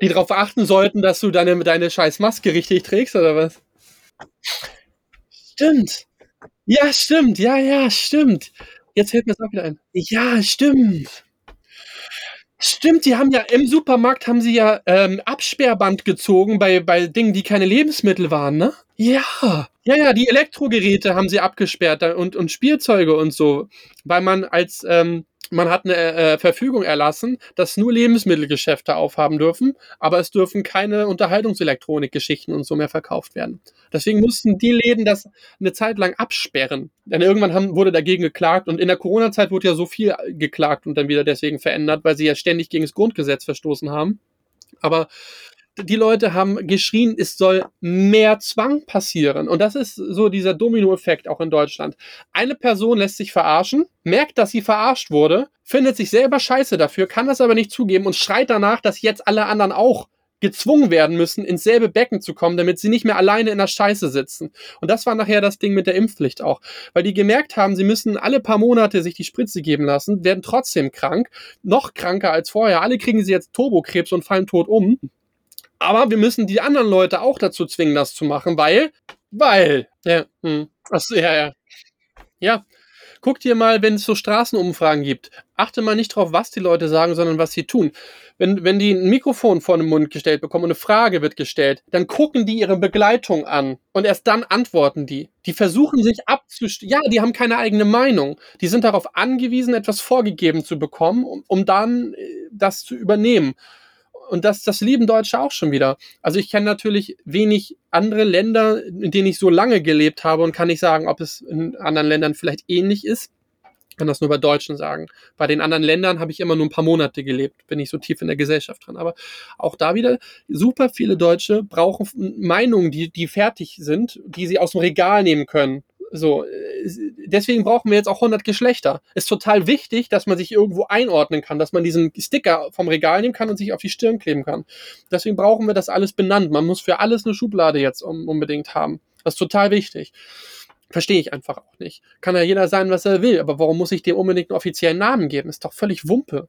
die darauf achten sollten, dass du deine, deine scheiß Maske richtig trägst, oder was? Stimmt. Ja, stimmt. Ja, ja, stimmt. Jetzt fällt mir das auch wieder ein. Ja, stimmt. Stimmt, die haben ja im Supermarkt haben sie ja ähm, Absperrband gezogen bei, bei Dingen, die keine Lebensmittel waren, ne? Ja, ja, ja, die Elektrogeräte haben sie abgesperrt und, und Spielzeuge und so, weil man als ähm, man hat eine äh, Verfügung erlassen, dass nur Lebensmittelgeschäfte aufhaben dürfen, aber es dürfen keine Unterhaltungselektronikgeschichten und so mehr verkauft werden. Deswegen mussten die Läden das eine Zeit lang absperren. Denn irgendwann haben, wurde dagegen geklagt und in der Corona-Zeit wurde ja so viel geklagt und dann wieder deswegen verändert, weil sie ja ständig gegen das Grundgesetz verstoßen haben. Aber die Leute haben geschrien, es soll mehr Zwang passieren. Und das ist so dieser Dominoeffekt auch in Deutschland. Eine Person lässt sich verarschen, merkt, dass sie verarscht wurde, findet sich selber scheiße dafür, kann das aber nicht zugeben und schreit danach, dass jetzt alle anderen auch gezwungen werden müssen, ins selbe Becken zu kommen, damit sie nicht mehr alleine in der Scheiße sitzen. Und das war nachher das Ding mit der Impfpflicht auch. Weil die gemerkt haben, sie müssen alle paar Monate sich die Spritze geben lassen, werden trotzdem krank, noch kranker als vorher. Alle kriegen sie jetzt Turbokrebs und fallen tot um. Aber wir müssen die anderen Leute auch dazu zwingen, das zu machen, weil, weil, ja, hm. Achso, ja, ja. Ja, guck dir mal, wenn es so Straßenumfragen gibt, achte mal nicht drauf, was die Leute sagen, sondern was sie tun. Wenn, wenn die ein Mikrofon vor den Mund gestellt bekommen und eine Frage wird gestellt, dann gucken die ihre Begleitung an und erst dann antworten die. Die versuchen sich abzustellen. Ja, die haben keine eigene Meinung. Die sind darauf angewiesen, etwas vorgegeben zu bekommen, um, um dann äh, das zu übernehmen und das, das lieben Deutsche auch schon wieder. Also ich kenne natürlich wenig andere Länder, in denen ich so lange gelebt habe und kann nicht sagen, ob es in anderen Ländern vielleicht ähnlich ist. Ich kann das nur bei Deutschen sagen. Bei den anderen Ländern habe ich immer nur ein paar Monate gelebt, bin ich so tief in der Gesellschaft drin. Aber auch da wieder, super viele Deutsche brauchen Meinungen, die, die fertig sind, die sie aus dem Regal nehmen können. So, deswegen brauchen wir jetzt auch 100 Geschlechter. Ist total wichtig, dass man sich irgendwo einordnen kann, dass man diesen Sticker vom Regal nehmen kann und sich auf die Stirn kleben kann. Deswegen brauchen wir das alles benannt. Man muss für alles eine Schublade jetzt unbedingt haben. Das ist total wichtig. Verstehe ich einfach auch nicht. Kann ja jeder sein, was er will, aber warum muss ich dem unbedingt einen offiziellen Namen geben? Ist doch völlig Wumpe.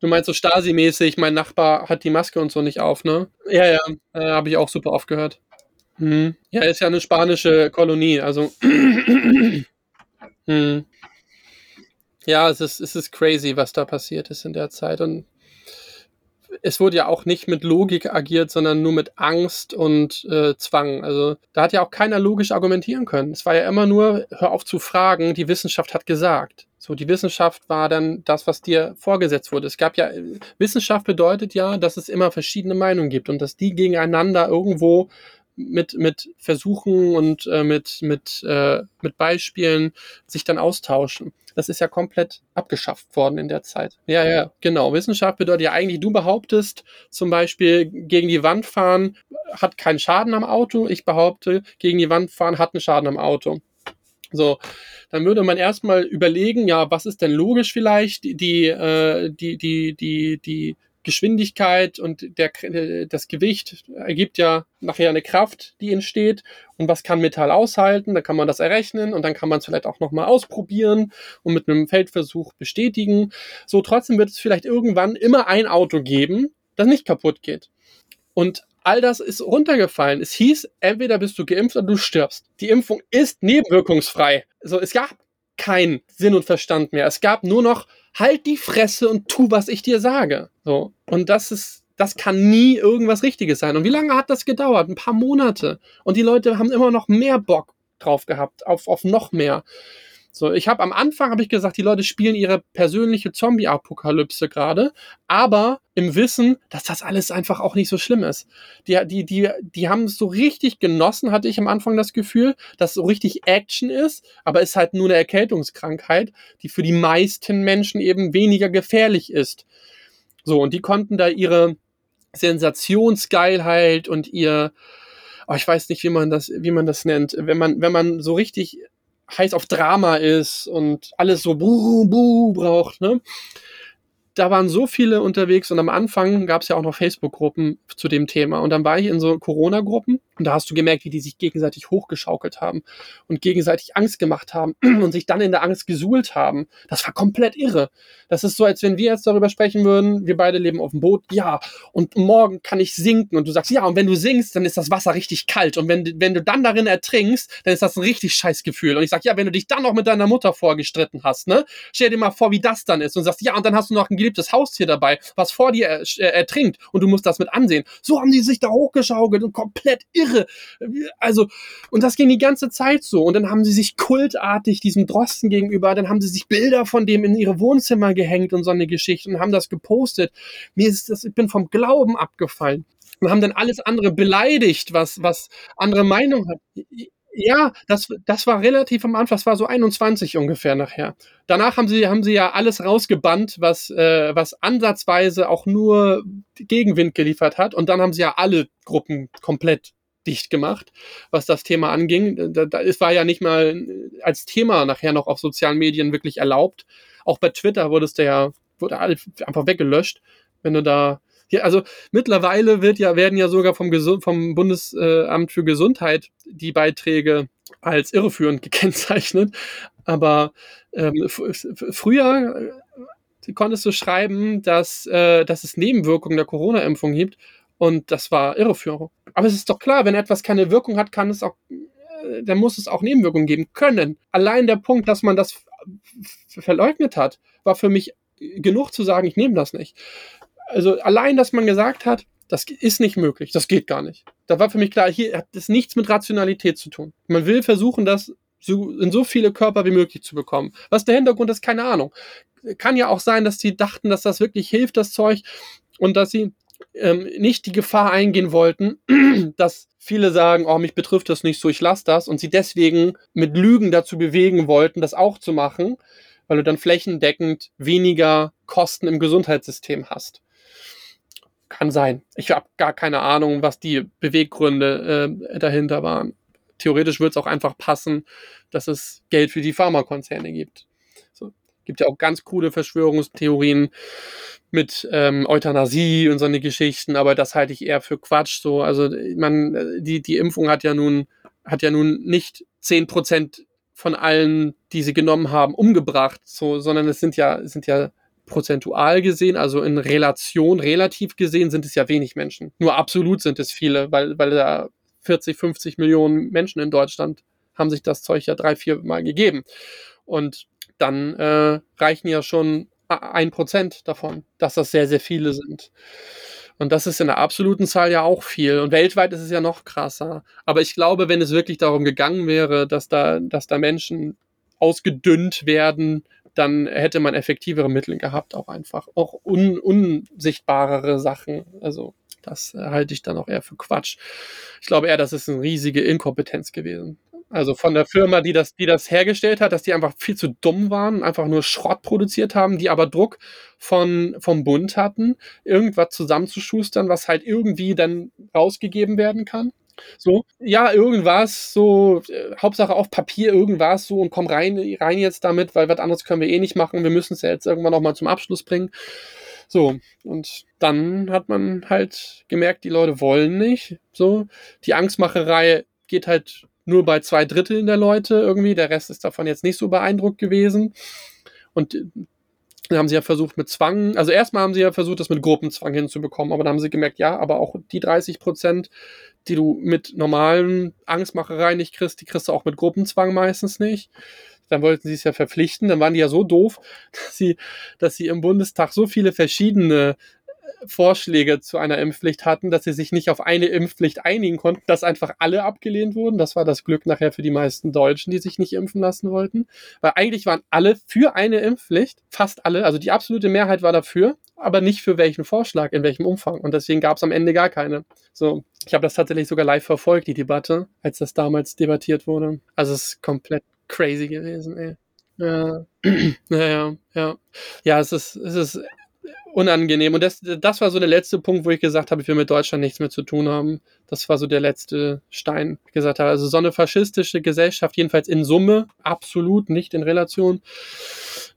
Du meinst so Stasi-mäßig, mein Nachbar hat die Maske und so nicht auf, ne? Ja, ja, äh, habe ich auch super oft gehört. Hm. Ja, ist ja eine spanische Kolonie, also. hm. Ja, es ist, es ist crazy, was da passiert ist in der Zeit. Und es wurde ja auch nicht mit Logik agiert, sondern nur mit Angst und äh, Zwang. Also da hat ja auch keiner logisch argumentieren können. Es war ja immer nur, hör auf zu fragen, die Wissenschaft hat gesagt. So, die Wissenschaft war dann das, was dir vorgesetzt wurde. Es gab ja, Wissenschaft bedeutet ja, dass es immer verschiedene Meinungen gibt und dass die gegeneinander irgendwo mit, mit Versuchen und äh, mit, mit, äh, mit Beispielen sich dann austauschen. Das ist ja komplett abgeschafft worden in der Zeit. Ja, ja, genau. Wissenschaft bedeutet ja eigentlich, du behauptest zum Beispiel, gegen die Wand fahren hat keinen Schaden am Auto. Ich behaupte, gegen die Wand fahren hat einen Schaden am Auto. So, dann würde man erstmal überlegen, ja, was ist denn logisch vielleicht? Die, äh, die, die, die, die Geschwindigkeit und der, das Gewicht ergibt ja nachher eine Kraft, die entsteht. Und was kann Metall aushalten? Dann kann man das errechnen und dann kann man es vielleicht auch nochmal ausprobieren und mit einem Feldversuch bestätigen. So, trotzdem wird es vielleicht irgendwann immer ein Auto geben, das nicht kaputt geht. Und all das ist runtergefallen. Es hieß, entweder bist du geimpft oder du stirbst. Die Impfung ist nebenwirkungsfrei. Also es gab keinen Sinn und Verstand mehr. Es gab nur noch halt die Fresse und tu, was ich dir sage. So. Und das ist, das kann nie irgendwas Richtiges sein. Und wie lange hat das gedauert? Ein paar Monate. Und die Leute haben immer noch mehr Bock drauf gehabt, auf, auf noch mehr. So, ich habe am Anfang habe ich gesagt, die Leute spielen ihre persönliche Zombie-Apokalypse gerade, aber im Wissen, dass das alles einfach auch nicht so schlimm ist. Die, die, die, die haben es so richtig genossen, hatte ich am Anfang das Gefühl, dass so richtig Action ist, aber ist halt nur eine Erkältungskrankheit, die für die meisten Menschen eben weniger gefährlich ist. So, und die konnten da ihre Sensationsgeilheit und ihr, oh, ich weiß nicht, wie man das, wie man das nennt, wenn man, wenn man so richtig heiß auf Drama ist und alles so buh, buh braucht, ne? Da waren so viele unterwegs und am Anfang gab es ja auch noch Facebook-Gruppen zu dem Thema. Und dann war ich in so Corona-Gruppen Und da hast du gemerkt, wie die sich gegenseitig hochgeschaukelt haben und gegenseitig Angst gemacht haben und sich dann in der Angst gesuhlt haben. Das war komplett irre. Das ist so, als wenn wir jetzt darüber sprechen würden, wir beide leben auf dem Boot, ja, und morgen kann ich sinken. Und du sagst, ja, und wenn du sinkst, dann ist das Wasser richtig kalt. Und wenn, wenn du dann darin ertrinkst, dann ist das ein richtig scheiß Gefühl. Und ich sag, ja, wenn du dich dann noch mit deiner Mutter vorgestritten hast, ne, stell dir mal vor, wie das dann ist. Und sagst, ja, und dann hast du noch ein geliebtes Haustier dabei, was vor dir ertrinkt. Und du musst das mit ansehen. So haben die sich da hochgeschaukelt und komplett irre irre. Also, und das ging die ganze Zeit so. Und dann haben sie sich kultartig diesem Drosten gegenüber, dann haben sie sich Bilder von dem in ihre Wohnzimmer gehängt und so eine Geschichte und haben das gepostet. Mir ist das, ich bin vom Glauben abgefallen. Und haben dann alles andere beleidigt, was, was andere Meinung hat. Ja, das, das war relativ am Anfang, das war so 21 ungefähr nachher. Danach haben sie, haben sie ja alles rausgebannt, was, äh, was ansatzweise auch nur Gegenwind geliefert hat. Und dann haben sie ja alle Gruppen komplett dicht gemacht, was das Thema anging. Da, da, es war ja nicht mal als Thema nachher noch auf sozialen Medien wirklich erlaubt. Auch bei Twitter wurde es ja wurde einfach weggelöscht, wenn du da ja, also mittlerweile wird ja, werden ja sogar vom, Gesund, vom Bundesamt für Gesundheit die Beiträge als irreführend gekennzeichnet. Aber ähm, früher äh, konntest du schreiben, dass, äh, dass es Nebenwirkungen der Corona-Impfung gibt. Und das war Irreführung. Aber es ist doch klar, wenn etwas keine Wirkung hat, kann es auch, äh, dann muss es auch Nebenwirkungen geben können. Allein der Punkt, dass man das verleugnet hat, war für mich genug zu sagen, ich nehme das nicht. Also allein, dass man gesagt hat, das ist nicht möglich, das geht gar nicht. Da war für mich klar, hier hat das nichts mit Rationalität zu tun. Man will versuchen, das so, in so viele Körper wie möglich zu bekommen. Was der Hintergrund ist, keine Ahnung. Kann ja auch sein, dass sie dachten, dass das wirklich hilft, das Zeug, und dass sie ähm, nicht die Gefahr eingehen wollten, dass viele sagen, oh, mich betrifft das nicht so, ich lasse das und sie deswegen mit Lügen dazu bewegen wollten, das auch zu machen, weil du dann flächendeckend weniger Kosten im Gesundheitssystem hast. Kann sein. Ich habe gar keine Ahnung, was die Beweggründe äh, dahinter waren. Theoretisch wird es auch einfach passen, dass es Geld für die Pharmakonzerne gibt. Gibt ja auch ganz coole Verschwörungstheorien, mit ähm, Euthanasie und so eine Geschichten, aber das halte ich eher für Quatsch. So, also man, die, die Impfung hat ja nun, hat ja nun nicht zehn Prozent von allen, die sie genommen haben, umgebracht, so, sondern es sind ja, sind ja prozentual gesehen, also in Relation, relativ gesehen, sind es ja wenig Menschen. Nur absolut sind es viele, weil, weil da 40, 50 Millionen Menschen in Deutschland haben sich das Zeug ja drei, vier Mal gegeben. Und dann äh, reichen ja schon ein Prozent davon, dass das sehr, sehr viele sind. Und das ist in der absoluten Zahl ja auch viel. Und weltweit ist es ja noch krasser. Aber ich glaube, wenn es wirklich darum gegangen wäre, dass da, dass da Menschen ausgedünnt werden, dann hätte man effektivere Mittel gehabt, auch einfach. Auch un, unsichtbarere Sachen. Also, das halte ich dann auch eher für Quatsch. Ich glaube eher, das ist eine riesige Inkompetenz gewesen. Also von der Firma, die das, die das hergestellt hat, dass die einfach viel zu dumm waren, einfach nur Schrott produziert haben, die aber Druck von, vom Bund hatten, irgendwas zusammenzuschustern, was halt irgendwie dann rausgegeben werden kann. So, ja, irgendwas, so, äh, Hauptsache auf Papier, irgendwas, so, und komm rein, rein jetzt damit, weil was anderes können wir eh nicht machen. Wir müssen es ja jetzt irgendwann nochmal zum Abschluss bringen. So, und dann hat man halt gemerkt, die Leute wollen nicht. So, die Angstmacherei geht halt nur bei zwei Dritteln der Leute irgendwie. Der Rest ist davon jetzt nicht so beeindruckt gewesen. Und dann haben sie ja versucht mit Zwang, also erstmal haben sie ja versucht, das mit Gruppenzwang hinzubekommen, aber dann haben sie gemerkt, ja, aber auch die 30 Prozent, die du mit normalen Angstmacherei nicht kriegst, die kriegst du auch mit Gruppenzwang meistens nicht. Dann wollten sie es ja verpflichten, dann waren die ja so doof, dass sie, dass sie im Bundestag so viele verschiedene Vorschläge zu einer Impfpflicht hatten, dass sie sich nicht auf eine Impfpflicht einigen konnten, dass einfach alle abgelehnt wurden. Das war das Glück nachher für die meisten Deutschen, die sich nicht impfen lassen wollten. Weil eigentlich waren alle für eine Impfpflicht, fast alle, also die absolute Mehrheit war dafür, aber nicht für welchen Vorschlag, in welchem Umfang. Und deswegen gab es am Ende gar keine. So, ich habe das tatsächlich sogar live verfolgt, die Debatte, als das damals debattiert wurde. Also es ist komplett crazy gewesen, ey. Ja, ja, ja. Ja, es ist, es ist unangenehm. Und das, das war so der letzte Punkt, wo ich gesagt habe, ich will mit Deutschland nichts mehr zu tun haben. Das war so der letzte Stein, gesagt habe. Also so eine faschistische Gesellschaft, jedenfalls in Summe, absolut, nicht in Relation,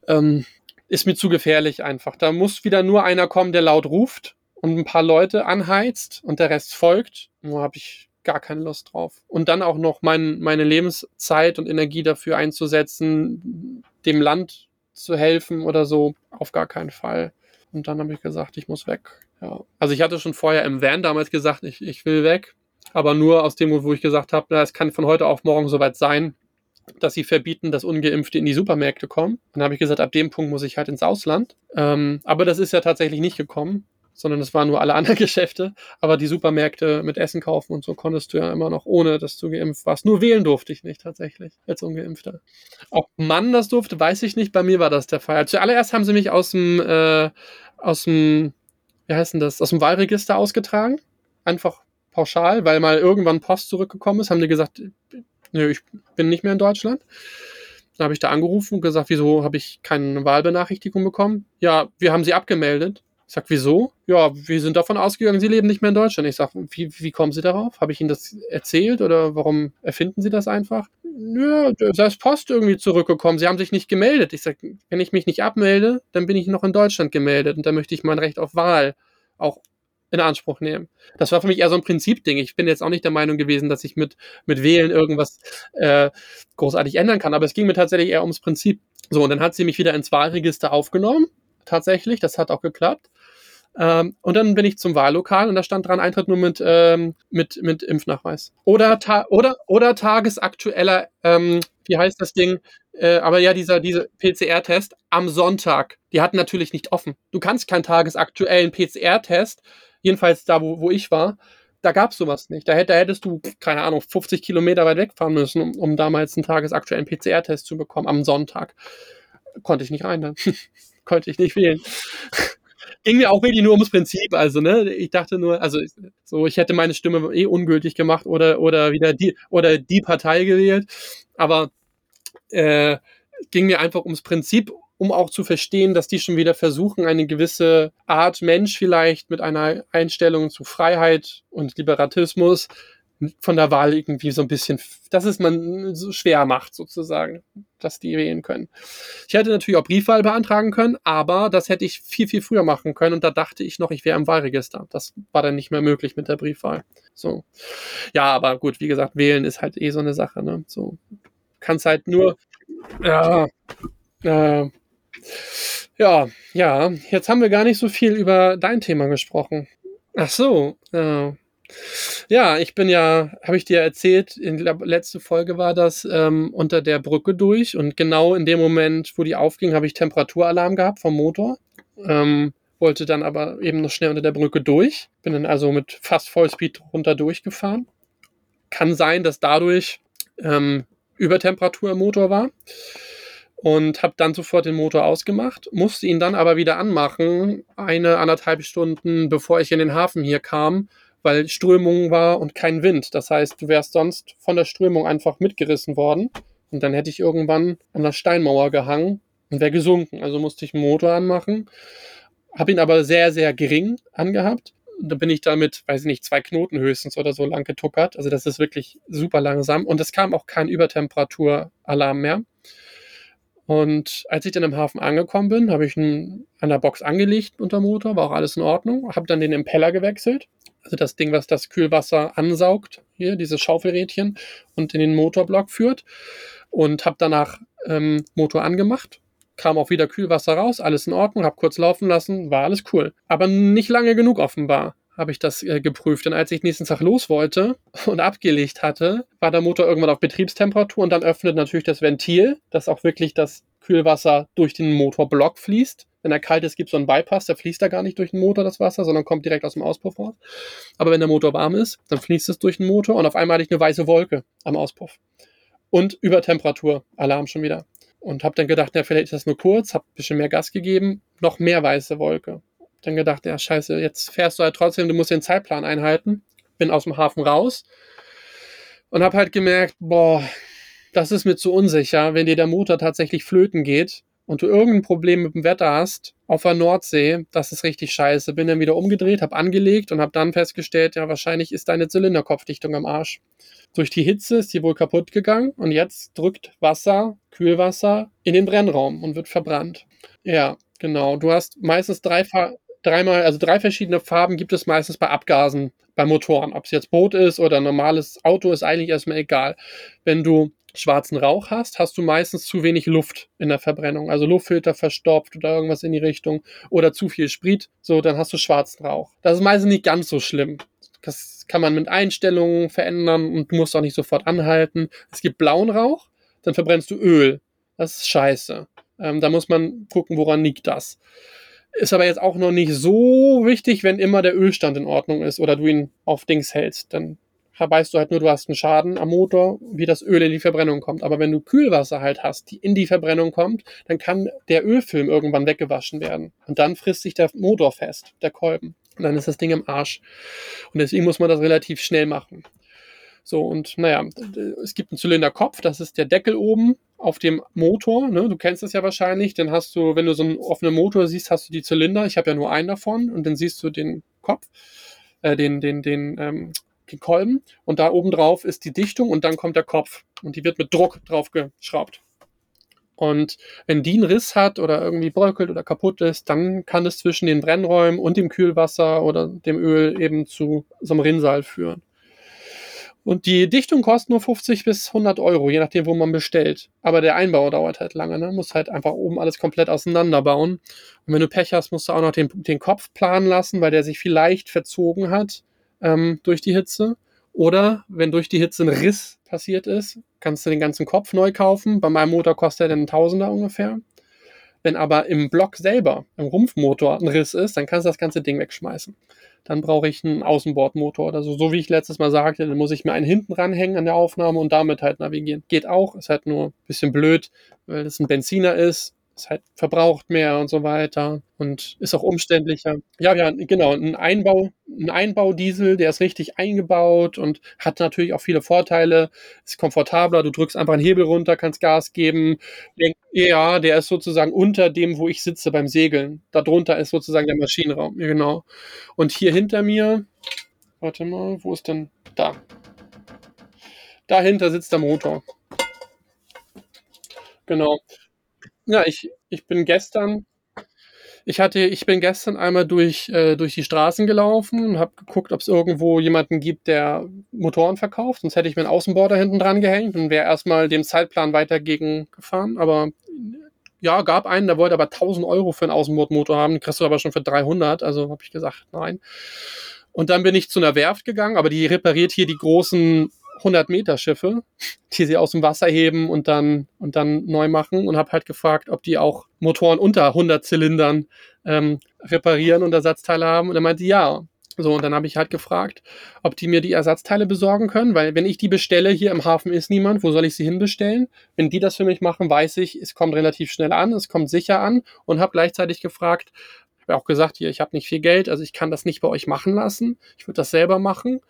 ähm, ist mir zu gefährlich einfach. Da muss wieder nur einer kommen, der laut ruft und ein paar Leute anheizt und der Rest folgt. Nur habe ich gar keine Lust drauf. Und dann auch noch mein, meine Lebenszeit und Energie dafür einzusetzen, dem Land zu helfen oder so, auf gar keinen Fall. Und dann habe ich gesagt, ich muss weg. Ja. Also ich hatte schon vorher im Van damals gesagt, ich, ich will weg. Aber nur aus dem Grund, wo ich gesagt habe, na, es kann von heute auf morgen soweit sein, dass sie verbieten, dass Ungeimpfte in die Supermärkte kommen. Dann habe ich gesagt, ab dem Punkt muss ich halt ins Ausland. Ähm, aber das ist ja tatsächlich nicht gekommen, sondern es waren nur alle anderen Geschäfte. Aber die Supermärkte mit Essen kaufen und so konntest du ja immer noch, ohne dass du geimpft warst. Nur wählen durfte ich nicht tatsächlich als Ungeimpfter. Ob Mann das durfte, weiß ich nicht. Bei mir war das der Fall. Zuallererst haben sie mich aus dem, äh, aus dem, wie heißt denn das, aus dem Wahlregister ausgetragen. Einfach pauschal, weil mal irgendwann Post zurückgekommen ist, haben die gesagt, nö, ich bin nicht mehr in Deutschland. Dann habe ich da angerufen und gesagt, wieso habe ich keine Wahlbenachrichtigung bekommen? Ja, wir haben sie abgemeldet. Ich sag, wieso? Ja, wir sind davon ausgegangen, Sie leben nicht mehr in Deutschland. Ich sag, wie, wie kommen Sie darauf? Habe ich Ihnen das erzählt oder warum erfinden Sie das einfach? Ja, da ist Post irgendwie zurückgekommen. Sie haben sich nicht gemeldet. Ich sag, wenn ich mich nicht abmelde, dann bin ich noch in Deutschland gemeldet und dann möchte ich mein Recht auf Wahl auch in Anspruch nehmen. Das war für mich eher so ein Prinzipding. Ich bin jetzt auch nicht der Meinung gewesen, dass ich mit, mit Wählen irgendwas äh, großartig ändern kann, aber es ging mir tatsächlich eher ums Prinzip. So, und dann hat sie mich wieder ins Wahlregister aufgenommen, tatsächlich, das hat auch geklappt. Ähm, und dann bin ich zum Wahllokal und da stand dran Eintritt nur mit, ähm, mit, mit Impfnachweis. Oder, ta oder, oder tagesaktueller, ähm, wie heißt das Ding? Äh, aber ja, dieser, dieser PCR-Test am Sonntag. Die hatten natürlich nicht offen. Du kannst keinen tagesaktuellen PCR-Test jedenfalls da, wo, wo ich war, da gab es sowas nicht. Da, da, hättest du, keine Ahnung, 50 Kilometer weit wegfahren müssen, um, um damals einen tagesaktuellen PCR-Test zu bekommen am Sonntag. Konnte ich nicht rein dann. Konnte ich nicht wählen. Ging mir auch wirklich nur ums Prinzip, also, ne? Ich dachte nur, also so, ich hätte meine Stimme eh ungültig gemacht oder, oder wieder die oder die Partei gewählt. Aber äh, ging mir einfach ums Prinzip um auch zu verstehen, dass die schon wieder versuchen, eine gewisse Art Mensch vielleicht mit einer Einstellung zu Freiheit und Liberatismus von der Wahl irgendwie so ein bisschen, dass es man so schwer macht, sozusagen, dass die wählen können. Ich hätte natürlich auch Briefwahl beantragen können, aber das hätte ich viel, viel früher machen können und da dachte ich noch, ich wäre im Wahlregister. Das war dann nicht mehr möglich mit der Briefwahl. So. Ja, aber gut, wie gesagt, wählen ist halt eh so eine Sache, ne? So. Kannst halt nur, ja, äh, ja, ja, jetzt haben wir gar nicht so viel über dein Thema gesprochen. Ach so, äh, ja, ich bin ja, habe ich dir erzählt, in der letzten Folge war das ähm, unter der Brücke durch und genau in dem Moment, wo die aufging, habe ich Temperaturalarm gehabt vom Motor. Ähm, wollte dann aber eben noch schnell unter der Brücke durch. Bin dann also mit fast Vollspeed runter durchgefahren. Kann sein, dass dadurch ähm, Übertemperatur im Motor war und habe dann sofort den Motor ausgemacht, musste ihn dann aber wieder anmachen, eine anderthalb Stunden bevor ich in den Hafen hier kam, weil Strömung war und kein Wind. Das heißt, du wärst sonst von der Strömung einfach mitgerissen worden und dann hätte ich irgendwann an der Steinmauer gehangen und wäre gesunken. Also musste ich den Motor anmachen, habe ihn aber sehr, sehr gering angehabt. Da bin ich damit, weiß ich nicht, zwei Knoten höchstens oder so lang getuckert. Also das ist wirklich super langsam. Und es kam auch kein Übertemperaturalarm mehr. Und als ich dann im Hafen angekommen bin, habe ich ihn an der Box angelegt unter Motor, war auch alles in Ordnung. Habe dann den Impeller gewechselt, also das Ding, was das Kühlwasser ansaugt, hier dieses Schaufelrädchen und in den Motorblock führt. Und habe danach ähm, Motor angemacht, kam auch wieder Kühlwasser raus, alles in Ordnung, habe kurz laufen lassen, war alles cool. Aber nicht lange genug offenbar habe ich das äh, geprüft. Denn als ich nächsten Tag los wollte und abgelegt hatte, war der Motor irgendwann auf Betriebstemperatur und dann öffnet natürlich das Ventil, dass auch wirklich das Kühlwasser durch den Motorblock fließt. Wenn er kalt ist, gibt es so einen Bypass, da fließt da gar nicht durch den Motor das Wasser, sondern kommt direkt aus dem Auspuff raus. Aber wenn der Motor warm ist, dann fließt es durch den Motor und auf einmal hatte ich eine weiße Wolke am Auspuff. Und Übertemperatur, Alarm schon wieder. Und habe dann gedacht, ja, vielleicht ist das nur kurz, habe ein bisschen mehr Gas gegeben, noch mehr weiße Wolke dann gedacht, ja, scheiße, jetzt fährst du halt trotzdem, du musst den Zeitplan einhalten. Bin aus dem Hafen raus und habe halt gemerkt, boah, das ist mir zu unsicher, wenn dir der Motor tatsächlich flöten geht und du irgendein Problem mit dem Wetter hast auf der Nordsee, das ist richtig scheiße. Bin dann wieder umgedreht, habe angelegt und habe dann festgestellt, ja, wahrscheinlich ist deine Zylinderkopfdichtung am Arsch. Durch die Hitze ist die wohl kaputt gegangen und jetzt drückt Wasser, Kühlwasser in den Brennraum und wird verbrannt. Ja, genau. Du hast meistens drei, dreimal, also drei verschiedene Farben gibt es meistens bei Abgasen bei Motoren. Ob es jetzt Boot ist oder normales Auto, ist eigentlich erstmal egal. Wenn du schwarzen Rauch hast, hast du meistens zu wenig Luft in der Verbrennung. Also Luftfilter verstopft oder irgendwas in die Richtung oder zu viel Sprit, so dann hast du schwarzen Rauch. Das ist meistens nicht ganz so schlimm. Das kann man mit Einstellungen verändern und musst auch nicht sofort anhalten. Es gibt blauen Rauch, dann verbrennst du Öl. Das ist scheiße. Ähm, da muss man gucken, woran liegt das. Ist aber jetzt auch noch nicht so wichtig, wenn immer der Ölstand in Ordnung ist oder du ihn auf Dings hältst. Dann weißt du halt nur, du hast einen Schaden am Motor, wie das Öl in die Verbrennung kommt. Aber wenn du Kühlwasser halt hast, die in die Verbrennung kommt, dann kann der Ölfilm irgendwann weggewaschen werden. Und dann frisst sich der Motor fest, der Kolben. Und dann ist das Ding im Arsch. Und deswegen muss man das relativ schnell machen. So, und naja, es gibt einen Zylinderkopf, das ist der Deckel oben auf dem Motor. Ne? Du kennst das ja wahrscheinlich. Dann hast du, wenn du so einen offenen Motor siehst, hast du die Zylinder. Ich habe ja nur einen davon und dann siehst du den Kopf, äh, den, den, den, ähm, den Kolben und da oben drauf ist die Dichtung und dann kommt der Kopf und die wird mit Druck drauf geschraubt. Und wenn die einen Riss hat oder irgendwie bröckelt oder kaputt ist, dann kann es zwischen den Brennräumen und dem Kühlwasser oder dem Öl eben zu so einem Rinnsal führen. Und die Dichtung kostet nur 50 bis 100 Euro, je nachdem, wo man bestellt. Aber der Einbau dauert halt lange, ne? Muss halt einfach oben alles komplett auseinanderbauen. Und wenn du Pech hast, musst du auch noch den, den Kopf planen lassen, weil der sich vielleicht verzogen hat ähm, durch die Hitze. Oder wenn durch die Hitze ein Riss passiert ist, kannst du den ganzen Kopf neu kaufen. Bei meinem Motor kostet er dann ein Tausender ungefähr. Wenn aber im Block selber, im Rumpfmotor, ein Riss ist, dann kannst du das ganze Ding wegschmeißen. Dann brauche ich einen Außenbordmotor oder so. So wie ich letztes Mal sagte, dann muss ich mir einen hinten ranhängen an der Aufnahme und damit halt navigieren. Geht auch, ist halt nur ein bisschen blöd, weil es ein Benziner ist halt verbraucht mehr und so weiter und ist auch umständlicher. Ja, ja, genau, ein Einbau, ein Einbaudiesel, der ist richtig eingebaut und hat natürlich auch viele Vorteile, ist komfortabler, du drückst einfach einen Hebel runter, kannst Gas geben. Ja, der ist sozusagen unter dem, wo ich sitze beim Segeln. Darunter ist sozusagen der Maschinenraum, ja, genau. Und hier hinter mir, warte mal, wo ist denn da? Dahinter sitzt der Motor. Genau. Ja, ich ich bin gestern ich hatte ich bin gestern einmal durch äh, durch die Straßen gelaufen und habe geguckt, ob es irgendwo jemanden gibt, der Motoren verkauft. Sonst hätte ich mir 'n Außenborder hinten dran gehängt und wäre erstmal dem Zeitplan weiter gegen gefahren. Aber ja, gab einen, der wollte aber 1.000 Euro für einen Außenbordmotor haben, kriegst du aber schon für 300. Also habe ich gesagt: „Nein.“ Und dann bin ich zu einer Werft gegangen, aber die repariert hier die großen 100 Meter Schiffe, die sie aus dem Wasser heben und dann, und dann neu machen und habe halt gefragt, ob die auch Motoren unter 100 Zylindern ähm, reparieren und Ersatzteile haben. Und er meinte, ja. So, und dann habe ich halt gefragt, ob die mir die Ersatzteile besorgen können, weil wenn ich die bestelle, hier im Hafen ist niemand, wo soll ich sie hinbestellen? Wenn die das für mich machen, weiß ich, es kommt relativ schnell an, es kommt sicher an und habe gleichzeitig gefragt, habe auch gesagt, hier, ich habe nicht viel Geld, also ich kann das nicht bei euch machen lassen. Ich würde das selber machen.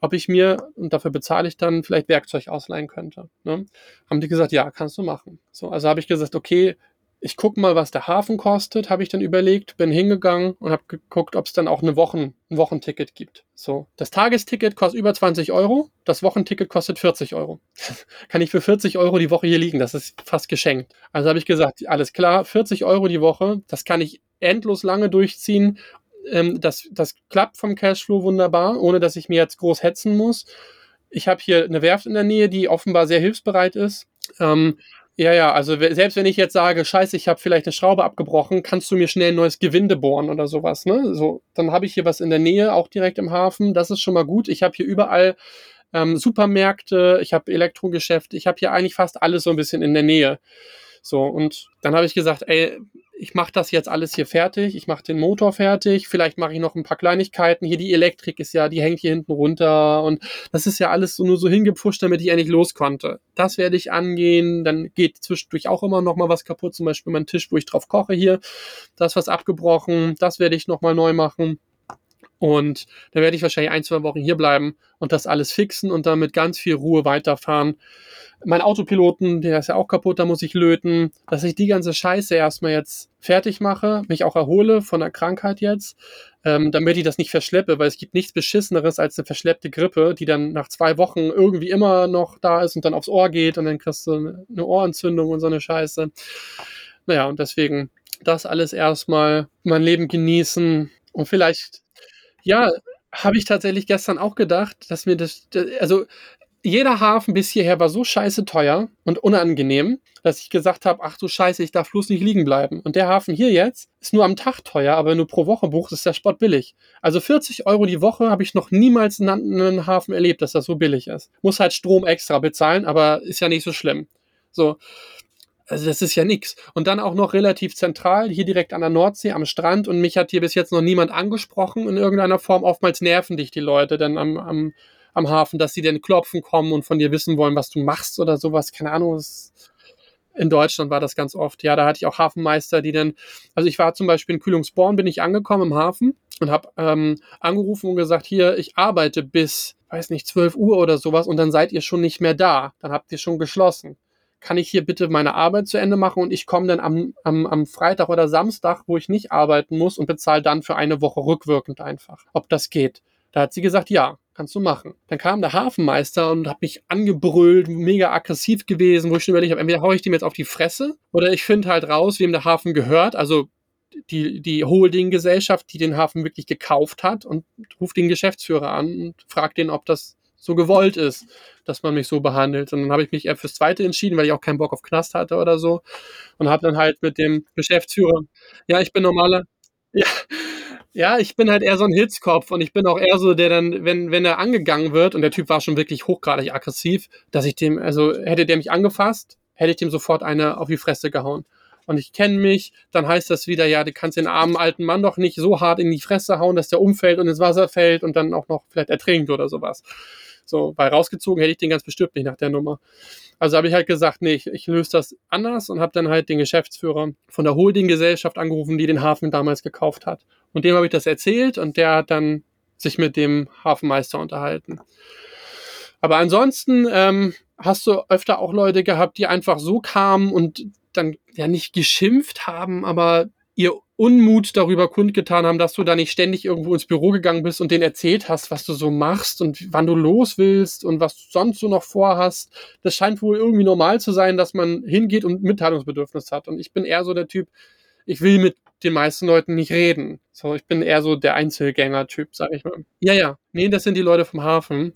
Ob ich mir, und dafür bezahle ich dann, vielleicht Werkzeug ausleihen könnte. Ne? Haben die gesagt, ja, kannst du machen. So, also habe ich gesagt, okay, ich gucke mal, was der Hafen kostet, habe ich dann überlegt, bin hingegangen und habe geguckt, ob es dann auch eine Wochen, ein Wochenticket gibt. So, das Tagesticket kostet über 20 Euro, das Wochenticket kostet 40 Euro. Kann ich für 40 Euro die Woche hier liegen, das ist fast geschenkt. Also habe ich gesagt, alles klar, 40 Euro die Woche, das kann ich endlos lange durchziehen. Ähm, das, das klappt vom Cashflow wunderbar, ohne dass ich mir jetzt groß hetzen muss. Ich habe hier eine Werft in der Nähe, die offenbar sehr hilfsbereit ist. Ähm, ja, ja, also selbst wenn ich jetzt sage, scheiße, ich habe vielleicht eine Schraube abgebrochen, kannst du mir schnell ein neues Gewinde bohren oder sowas, ne? So, dann habe ich hier was in der Nähe, auch direkt im Hafen. Das ist schon mal gut. Ich habe hier überall ähm, Supermärkte, ich habe Elektrogeschäfte, ich habe hier eigentlich fast alles so ein bisschen in der Nähe. So, und dann habe ich gesagt, ey, ich mache das jetzt alles hier fertig, ich mache den Motor fertig, vielleicht mache ich noch ein paar Kleinigkeiten. Hier die Elektrik ist ja, die hängt hier hinten runter und das ist ja alles so nur so hingepusht, damit ich endlich los konnte. Das werde ich angehen, dann geht zwischendurch auch immer noch mal was kaputt, zum Beispiel mein Tisch, wo ich drauf koche hier, da ist was abgebrochen, das werde ich noch mal neu machen. Und da werde ich wahrscheinlich ein, zwei Wochen hier bleiben und das alles fixen und dann mit ganz viel Ruhe weiterfahren. Mein Autopiloten, der ist ja auch kaputt, da muss ich löten, dass ich die ganze Scheiße erstmal jetzt fertig mache, mich auch erhole von der Krankheit jetzt, ähm, damit ich das nicht verschleppe, weil es gibt nichts Beschisseneres als eine verschleppte Grippe, die dann nach zwei Wochen irgendwie immer noch da ist und dann aufs Ohr geht und dann kriegst du eine Ohrentzündung und so eine Scheiße. Naja, und deswegen das alles erstmal mein Leben genießen, Und vielleicht ja, habe ich tatsächlich gestern auch gedacht, dass mir das also, jeder Hafen bis hierher war so scheiße teuer und unangenehm, dass ich gesagt habe: „Ach du Scheiße, ich darf bloß nicht liegen bleiben.“ Und der Hafen hier jetzt ist nur am Tag teuer, aber wenn du pro Woche buchst, ist der spottbillig. Also 40 Euro die Woche habe ich noch niemals in 'nen Hafen erlebt, dass das so billig ist. Muss halt Strom extra bezahlen, aber ist ja nicht so schlimm. So. Also, das ist ja nix. Und dann auch noch relativ zentral, hier direkt an der Nordsee am Strand und mich hat hier bis jetzt noch niemand angesprochen in irgendeiner Form. Oftmals nerven dich die Leute dann am am am Hafen, dass sie dann klopfen kommen und von dir wissen wollen, was du machst oder so was. Keine Ahnung, in Deutschland war das ganz oft. Ja, da hatte ich auch Hafenmeister, die dann also, ich war zum Beispiel in Kühlungsborn bin ich angekommen im Hafen und habe, ähm, angerufen und gesagt: „Hier, ich arbeite bis, weiß nicht, 12:00 oder so was und dann seid ihr schon nicht mehr da. Dann habt ihr schon geschlossen. Kann ich hier bitte meine Arbeit zu Ende machen und ich komme dann am am am Freitag oder Samstag, wo ich nicht arbeiten muss und bezahle dann für eine Woche rückwirkend einfach, ob das geht?“ Da hat sie gesagt: „Ja, kannst du machen.“ Dann kam der Hafenmeister und hat mich angebrüllt, mega aggressiv gewesen, wo ich schon überlegt habe, entweder haue ich dem jetzt auf die Fresse oder ich finde halt raus, wem der Hafen gehört, also die die Holdinggesellschaft, die den Hafen wirklich gekauft hat und rufe den Geschäftsführer an und frage den, ob das so gewollt ist, dass man mich so behandelt. Und dann habe ich mich eher fürs Zweite entschieden, weil ich auch keinen Bock auf Knast hatte oder so und habe dann halt mit dem Geschäftsführer ja, ich bin normaler ja, ja, ich bin halt eher so 'n Hitzkopf und ich bin auch eher so, der dann, wenn wenn er angegangen wird und der Typ war schon wirklich hochgradig aggressiv, dass ich dem also, hätte der mich angefasst, hätte ich dem sofort eine auf die Fresse gehauen. Und ich kenne mich, dann heißt das wieder: „Ja, du kannst den armen alten Mann doch nicht so hart in die Fresse hauen, dass der umfällt und ins Wasser fällt und dann auch noch vielleicht ertrinkt oder so was.“ So, weil rausgezogen hätte ich den ganz bestimmt nicht nach der Nummer. Also, habe ich halt gesagt: „Ne, ich ich löse das anders“ und habe dann halt den Geschäftsführer von der Holdinggesellschaft angerufen, die den Hafen damals gekauft hat. Und dem habe ich das erzählt und der hat dann sich mit dem Hafenmeister unterhalten. Aber ansonsten, ähm, hast du öfter auch Leute gehabt, die einfach so kamen und dann ja nicht geschimpft haben, aber ihr Unmut darüber kundgetan haben, dass du da nicht ständig irgendwo ins Büro gegangen bist und denen erzählt hast, was du so machst und wann du los willst und was du sonst so noch vorhast. Das scheint wohl irgendwie normal zu sein, dass man hingeht und Mitteilungsbedürfnis hat. Und ich bin eher so der Typ, ich will mit den meisten Leuten nicht reden. So, ich bin eher so der Einzelgänger-Typ, sage ich mal. Ja, ja. Ne, das sind die Leute vom Hafen.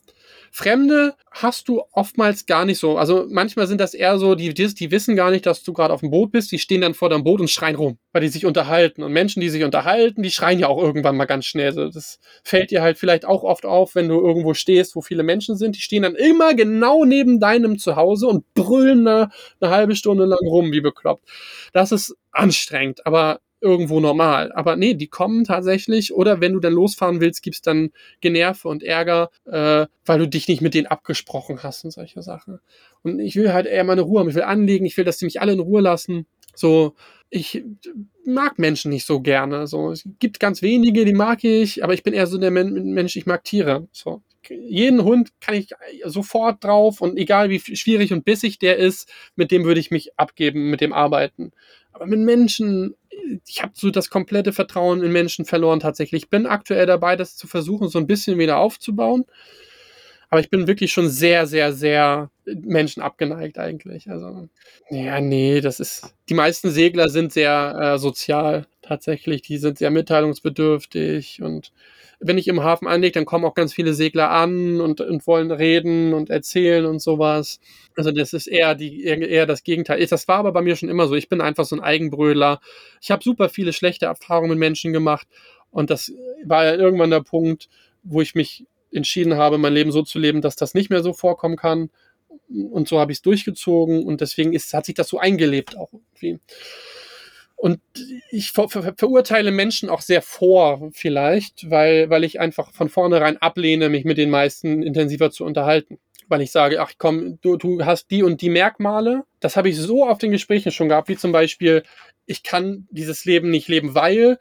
Fremde hast du oftmals gar nicht so. Also, manchmal sind das eher so, die die wissen gar nicht, dass du grad auf'm Boot bist. Die stehen dann vor deinem Boot und schreien rum, weil die sich unterhalten. Und Menschen, die sich unterhalten, die schreien ja auch irgendwann mal ganz schnell. Das fällt dir halt vielleicht auch oft auf, wenn du irgendwo stehst, wo viele Menschen sind. Die stehen dann immer genau neben deinem Zuhause und brüllen da 'ne halbe Stunde lang rum wie bekloppt. Das ist anstrengend, aber irgendwo normal. Aber ne, die kommen tatsächlich oder wenn du dann losfahren willst, gibt's dann Generve und Ärger, äh, weil du dich nicht mit denen abgesprochen hast und solche Sachen. Und ich will halt eher meine Ruhe haben. Ich will anlegen, ich will, dass die mich alle in Ruhe lassen. So, ich mag Menschen nicht so gerne. So, es gibt ganz wenige, die mag ich, aber ich bin eher so der Men Mensch, ich mag Tiere. So, jeden Hund kann ich sofort drauf und egal wie schwierig und bissig der ist, mit dem würde ich mich abgeben, mit dem arbeiten. Aber mit Menschen ich habe so das komplette Vertrauen in Menschen verloren tatsächlich. Ich bin aktuell dabei, das zu versuchen, so 'n bisschen wieder aufzubauen. Aber ich bin wirklich schon sehr, sehr, sehr Menschen abgeneigt eigentlich. Also, ja, ne, das ist die meisten Segler sind sehr, äh, sozial tatsächlich. Die sind sehr mitteilungsbedürftig und wenn ich im Hafen anlege, dann kommen auch ganz viele Segler an und und wollen reden und erzählen und so was. Also, das ist eher die eher das Gegenteil. Das war aber bei mir schon immer so. Ich bin einfach so 'n Eigenbrödler. Ich habe super viele schlechte Erfahrungen mit Menschen gemacht und das war ja irgendwann der Punkt, wo ich mich entschieden habe, mein Leben so zu leben, dass das nicht mehr so vorkommen kann. Und so habe ich's durchgezogen und deswegen ist hat sich das so eingelebt auch irgendwie. Und ich ver ver verurteile Menschen auch sehr vor vielleicht, weil weil ich einfach von vornherein ablehne, mich mit den meisten intensiver zu unterhalten. Weil ich sage: „Ach komm, du du hast die und die Merkmale.“ Das habe ich so oft in Gesprächen schon gehabt, wie zum Beispiel: „Ich kann dieses Leben nicht leben, weil“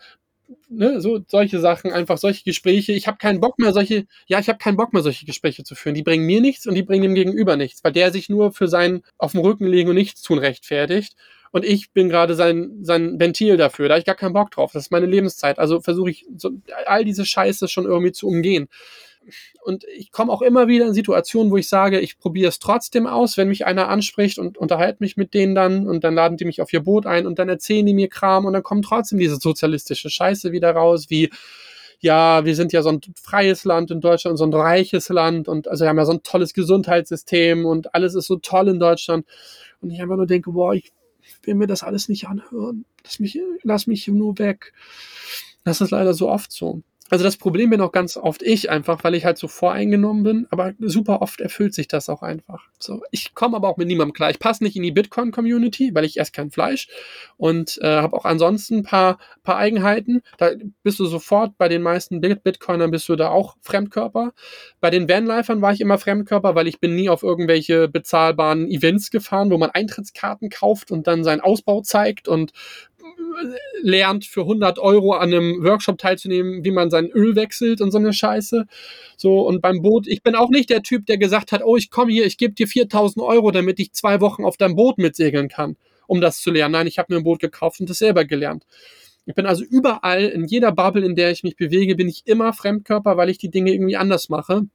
ne, so solche Sachen, einfach solche Gespräche. Ich habe keinen Bock mehr, solche ja, ich habe keinen Bock mehr, solche Gespräche zu führen. Die bringen mir nichts und die bringen dem Gegenüber nichts, weil der sich nur für sein auf'm Rücken liegen und Nichtstun rechtfertigt. Und ich bin grade sein sein Ventil dafür. Da habe ich gar keinen Bock drauf. Das ist meine Lebenszeit. Also, versuche ich so all diese Scheiße schon irgendwie zu umgehen. Und ich komme auch immer wieder in Situationen, wo ich sage, ich probiere es trotzdem aus, wenn mich einer anspricht und unterhalte mich mit denen dann und dann laden die mich auf ihr Boot ein und dann erzählen die mir Kram und dann kommt trotzdem diese sozialistische Scheiße wieder raus, wie ja, wir sind ja so ein freies Land in Deutschland, so ein reiches Land und also wir haben ja so ein tolles Gesundheitssystem und alles ist so toll in Deutschland. Und ich einfach nur denke, boah, ich will mir das alles nicht anhören. Lass mich, lass mich nur weg. Das ist leider so oft so. Also das Problem bin auch ganz oft ich einfach, weil ich halt so voreingenommen bin, aber super oft erfüllt sich das auch einfach. So, ich komme aber auch mit niemandem klar. Ich passe nicht in die Bitcoin-Community, weil ich esse kein Fleisch und äh, habe auch ansonsten ein paar, paar Eigenheiten. Da bist du sofort bei den meisten Bitcoinern bist du da auch Fremdkörper. Bei den Vanlifern war ich immer Fremdkörper, weil ich bin nie auf irgendwelche bezahlbaren Events gefahren, wo man Eintrittskarten kauft und dann seinen Ausbau zeigt und lernt, für 100 Euro an einem Workshop teilzunehmen, wie man sein Öl wechselt und so eine Scheiße. So, und beim Boot, ich bin auch nicht der Typ, der gesagt hat, oh, ich komme hier, ich gebe dir 4000 Euro, damit ich zwei Wochen auf deinem Boot mitsegeln kann, um das zu lernen. Nein, ich habe mir ein Boot gekauft und das selber gelernt. Ich bin also überall, in jeder Bubble, in der ich mich bewege, bin ich immer Fremdkörper, weil ich die Dinge irgendwie anders mache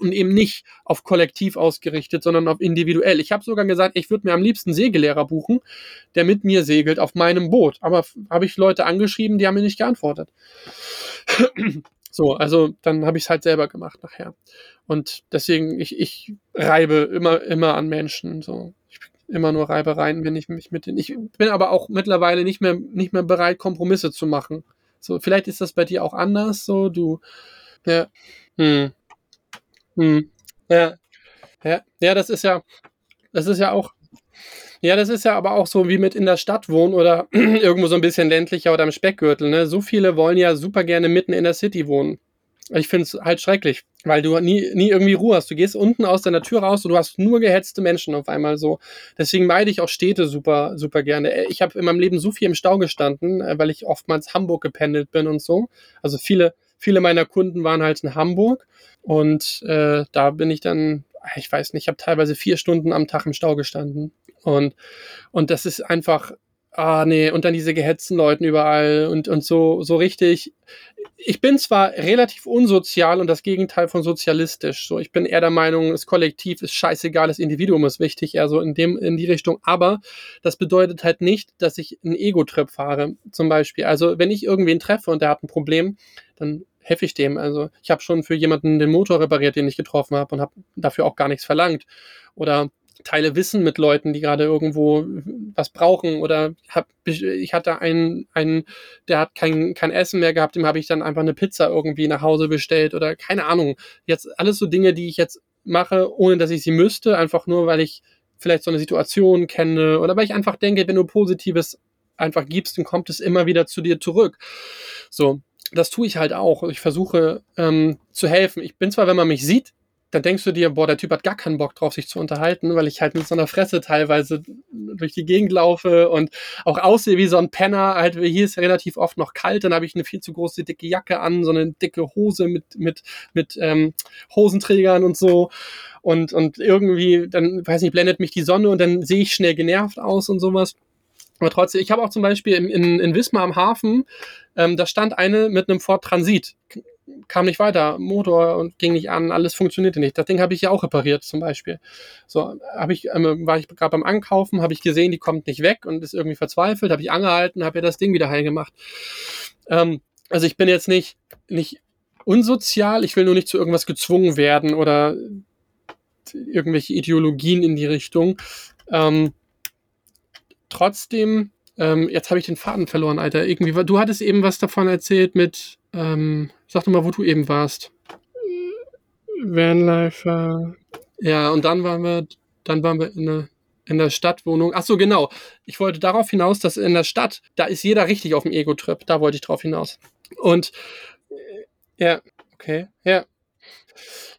und eben nicht auf kollektiv ausgerichtet, sondern auf individuell. Ich habe sogar gesagt, ich würde mir am liebsten Segellehrer buchen, der mit mir segelt auf meinem Boot. Aber habe ich Leute angeschrieben, die haben mir nicht geantwortet. so, also dann habe ich es halt selber gemacht nachher. Und deswegen, ich, ich reibe immer, immer an Menschen. So. Ich immer nur Reibereien, wenn ich mich mit den. Ich bin aber auch mittlerweile nicht mehr, nicht mehr bereit, Kompromisse zu machen. So, vielleicht ist das bei dir auch anders. So, du. Ja. Hm. Mhm. Ja. Ja, ja, das ist ja, das ist ja auch, ja, das ist ja aber auch so wie mit in der Stadt wohnen oder irgendwo so ein bisschen ländlicher oder am Speckgürtel. Ne? So viele wollen ja super gerne mitten in der City wohnen. Ich finde es halt schrecklich, weil du nie, nie irgendwie Ruhe hast. Du gehst unten aus deiner Tür raus und du hast nur gehetzte Menschen auf einmal so. Deswegen meide ich auch Städte super, super gerne. Ich habe in meinem Leben so viel im Stau gestanden, äh, weil ich oftmals Hamburg gependelt bin und so. Also viele, viele meiner Kunden waren halt in Hamburg und äh, da bin ich dann, ich weiß nicht, ich habe teilweise vier Stunden am Tag im Stau gestanden. Und, und das ist einfach, ah nee, und dann diese gehetzten Leuten überall und, und so, so richtig. Ich bin zwar relativ unsozial und das Gegenteil von sozialistisch. So, ich bin eher der Meinung, das Kollektiv ist scheißegal, das Individuum ist wichtig, eher so in dem, in die Richtung. Aber das bedeutet halt nicht, dass ich einen Ego-Trip fahre, zum Beispiel. Also, wenn ich irgendwen treffe und der hat ein Problem, dann helfe ich dem. Also ich habe schon für jemanden den Motor repariert, den ich getroffen habe und habe dafür auch gar nichts verlangt. Oder teile Wissen mit Leuten, die gerade irgendwo was brauchen. Oder hab, ich hatte einen, einen, der hat kein, kein Essen mehr gehabt, dem habe ich dann einfach eine Pizza irgendwie nach Hause bestellt oder keine Ahnung. Jetzt alles so Dinge, die ich jetzt mache, ohne dass ich sie müsste, einfach nur, weil ich vielleicht so eine Situation kenne oder weil ich einfach denke, wenn du Positives einfach gibst, dann kommt es immer wieder zu dir zurück. So, das tue ich halt auch. Ich versuche ähm, zu helfen. Ich bin zwar, wenn man mich sieht, dann denkst du dir, boah, der Typ hat gar keinen Bock drauf, sich zu unterhalten, weil ich halt mit so einer Fresse teilweise durch die Gegend laufe und auch aussehe wie so ein Penner. Halt, hier ist relativ oft noch kalt, dann habe ich eine viel zu große dicke Jacke an, so eine dicke Hose mit, mit, mit ähm, Hosenträgern und so. Und, und irgendwie, dann, weiß nicht, blendet mich die Sonne und dann sehe ich schnell genervt aus und sowas. Aber trotzdem, ich habe auch zum Beispiel in, in, in Wismar am Hafen, ähm, da stand eine mit einem Ford Transit, kam nicht weiter, Motor und ging nicht an, alles funktionierte nicht. Das Ding habe ich ja auch repariert zum Beispiel. So habe ich, ähm, war ich gerade beim Ankaufen, habe ich gesehen, die kommt nicht weg und ist irgendwie verzweifelt, habe ich angehalten, habe ihr das Ding wieder heil gemacht. Ähm, also ich bin jetzt nicht nicht unsozial, ich will nur nicht zu irgendwas gezwungen werden oder irgendwelche Ideologien in die Richtung. Ähm, trotzdem, ähm, jetzt habe ich den Faden verloren, Alter. Irgendwie, du hattest eben was davon erzählt mit, ähm, sag doch mal, wo du eben warst. Vanlifer. Ja, und dann waren wir, dann waren wir in der, in der Stadtwohnung. Ach so, genau. Ich wollte darauf hinaus, dass in der Stadt, da ist jeder richtig auf dem Ego-Trip. Da wollte ich drauf hinaus. Und, äh, ja, okay, ja.